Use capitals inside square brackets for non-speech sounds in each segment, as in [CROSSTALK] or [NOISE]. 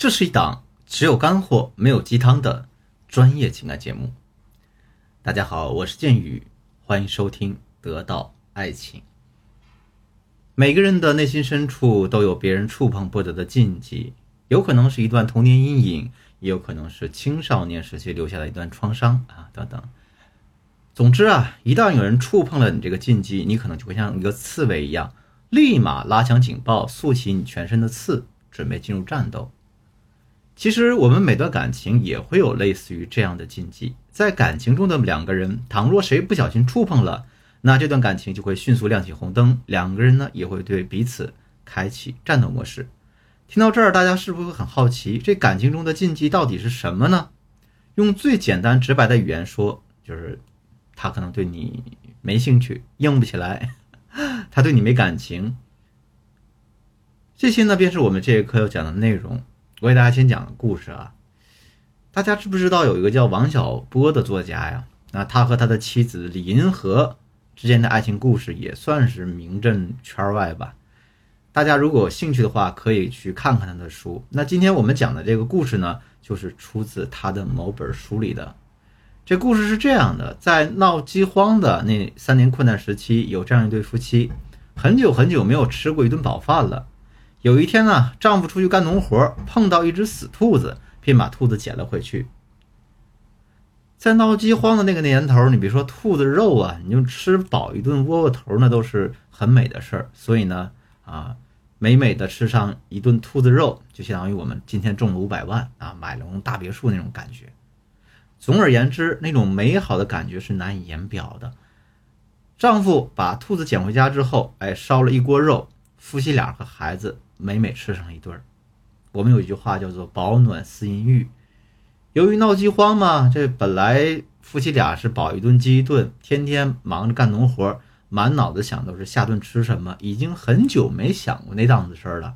这是一档只有干货没有鸡汤的专业情感节目。大家好，我是剑宇，欢迎收听《得到爱情》。每个人的内心深处都有别人触碰不得的禁忌，有可能是一段童年阴影，也有可能是青少年时期留下的一段创伤啊，等等。总之啊，一旦有人触碰了你这个禁忌，你可能就会像一个刺猬一样，立马拉响警报，竖起你全身的刺，准备进入战斗。其实我们每段感情也会有类似于这样的禁忌，在感情中的两个人，倘若谁不小心触碰了，那这段感情就会迅速亮起红灯，两个人呢也会对彼此开启战斗模式。听到这儿，大家是不是会很好奇，这感情中的禁忌到底是什么呢？用最简单直白的语言说，就是他可能对你没兴趣，硬不起来，[LAUGHS] 他对你没感情。这些呢，便是我们这一课要讲的内容。我给大家先讲个故事啊，大家知不知道有一个叫王小波的作家呀？那他和他的妻子李银河之间的爱情故事也算是名震圈外吧。大家如果有兴趣的话，可以去看看他的书。那今天我们讲的这个故事呢，就是出自他的某本书里的。这故事是这样的：在闹饥荒的那三年困难时期，有这样一对夫妻，很久很久没有吃过一顿饱饭了。有一天呢，丈夫出去干农活，碰到一只死兔子，便把兔子捡了回去。在闹饥荒的那个年头，你别说兔子肉啊，你就吃饱一顿窝窝头，那都是很美的事儿。所以呢，啊，美美的吃上一顿兔子肉，就相当于我们今天中了五百万啊，买了栋大别墅那种感觉。总而言之，那种美好的感觉是难以言表的。丈夫把兔子捡回家之后，哎，烧了一锅肉，夫妻俩和孩子。每每吃上一顿儿，我们有一句话叫做“饱暖思淫欲”。由于闹饥荒嘛，这本来夫妻俩是饱一顿饥一顿，天天忙着干农活，满脑子想都是下顿吃什么，已经很久没想过那档子事儿了。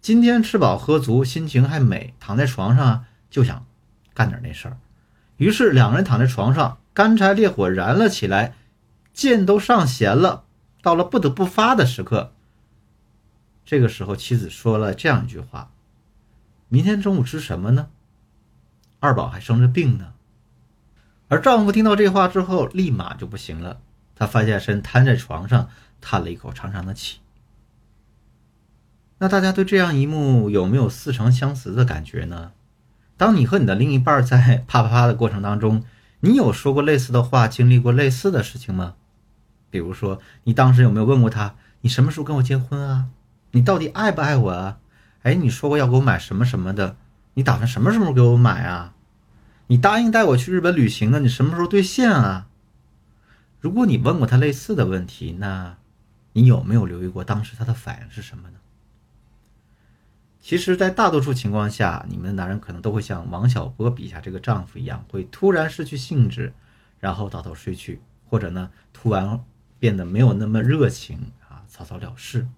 今天吃饱喝足，心情还美，躺在床上就想干点那事儿。于是两个人躺在床上，干柴烈火燃了起来，箭都上弦了。到了不得不发的时刻。这个时候，妻子说了这样一句话：“明天中午吃什么呢？二宝还生着病呢。”而丈夫听到这话之后，立马就不行了，他翻下身瘫在床上，叹了一口长长的气。那大家对这样一幕有没有似曾相识的感觉呢？当你和你的另一半在 [LAUGHS] 啪啪啪的过程当中，你有说过类似的话，经历过类似的事情吗？比如说，你当时有没有问过他：“你什么时候跟我结婚啊？”你到底爱不爱我啊？哎，你说过要给我买什么什么的，你打算什么时候给我买啊？你答应带我去日本旅行的，你什么时候兑现啊？如果你问过他类似的问题，那你有没有留意过当时他的反应是什么呢？其实，在大多数情况下，你们的男人可能都会像王小波笔下这个丈夫一样，会突然失去兴致，然后倒头睡去，或者呢，突然变得没有那么热情啊，草草了事。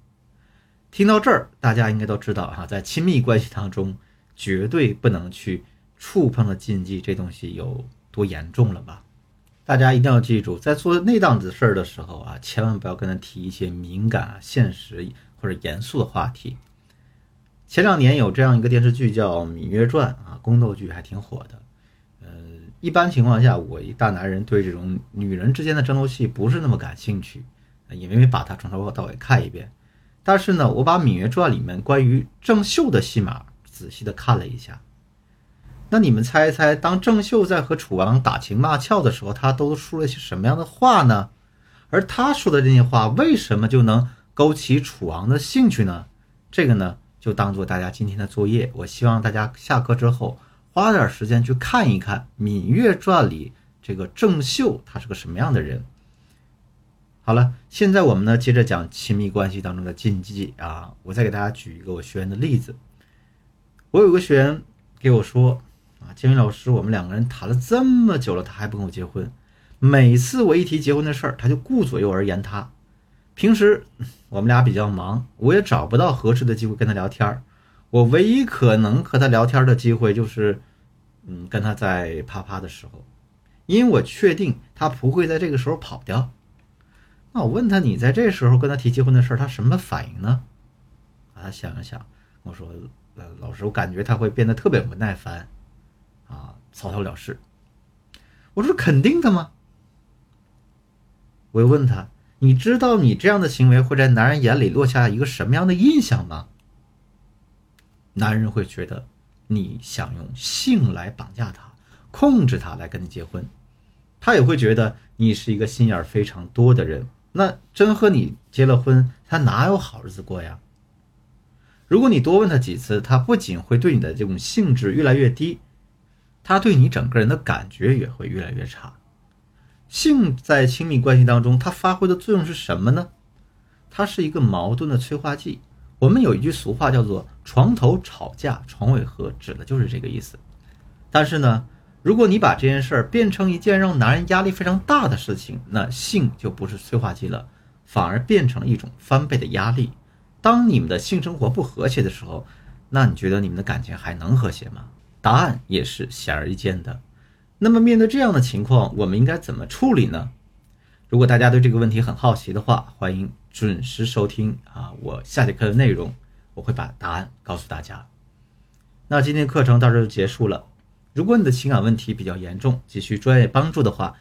听到这儿，大家应该都知道哈，在亲密关系当中，绝对不能去触碰的禁忌，这东西有多严重了吧？大家一定要记住，在做那档子事儿的时候啊，千万不要跟他提一些敏感啊、现实或者严肃的话题。前两年有这样一个电视剧叫《芈月传》啊，宫斗剧还挺火的。呃，一般情况下，我一大男人对这种女人之间的争斗戏不是那么感兴趣，也没把它从头到尾看一遍。但是呢，我把《芈月传》里面关于郑袖的戏码仔细的看了一下。那你们猜一猜，当郑袖在和楚王打情骂俏的时候，他都说了些什么样的话呢？而他说的这些话，为什么就能勾起楚王的兴趣呢？这个呢，就当做大家今天的作业。我希望大家下课之后花点时间去看一看《芈月传》里这个郑袖，他是个什么样的人。好了，现在我们呢接着讲亲密关系当中的禁忌啊。我再给大家举一个我学员的例子。我有个学员给我说啊，建宇老师，我们两个人谈了这么久了，他还不跟我结婚。每次我一提结婚的事儿，他就顾左右而言他。平时我们俩比较忙，我也找不到合适的机会跟他聊天儿。我唯一可能和他聊天的机会就是，嗯，跟他在啪啪的时候，因为我确定他不会在这个时候跑掉。那我问他，你在这时候跟他提结婚的事儿，他什么反应呢？啊，他想了想，我说呃，老师，我感觉他会变得特别不耐烦，啊，草草了事。我说肯定的吗？我又问他，你知道你这样的行为会在男人眼里落下一个什么样的印象吗？男人会觉得你想用性来绑架他，控制他来跟你结婚，他也会觉得你是一个心眼非常多的人。那真和你结了婚，他哪有好日子过呀？如果你多问他几次，他不仅会对你的这种兴致越来越低，他对你整个人的感觉也会越来越差。性在亲密关系当中，它发挥的作用是什么呢？它是一个矛盾的催化剂。我们有一句俗话叫做“床头吵架床尾和”，指的就是这个意思。但是呢，如果你把这件事儿变成一件让男人压力非常大的事情，那性就不是催化剂了，反而变成了一种翻倍的压力。当你们的性生活不和谐的时候，那你觉得你们的感情还能和谐吗？答案也是显而易见的。那么面对这样的情况，我们应该怎么处理呢？如果大家对这个问题很好奇的话，欢迎准时收听啊，我下节课的内容，我会把答案告诉大家。那今天课程到这就结束了。如果你的情感问题比较严重，急需专业帮助的话，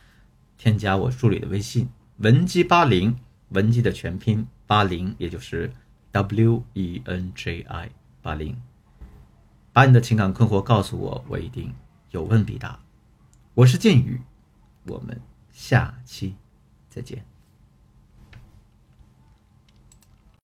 添加我助理的微信文姬八零，文姬的全拼八零，也就是 W E N J I 八零，把你的情感困惑告诉我，我一定有问必答。我是剑宇，我们下期再见。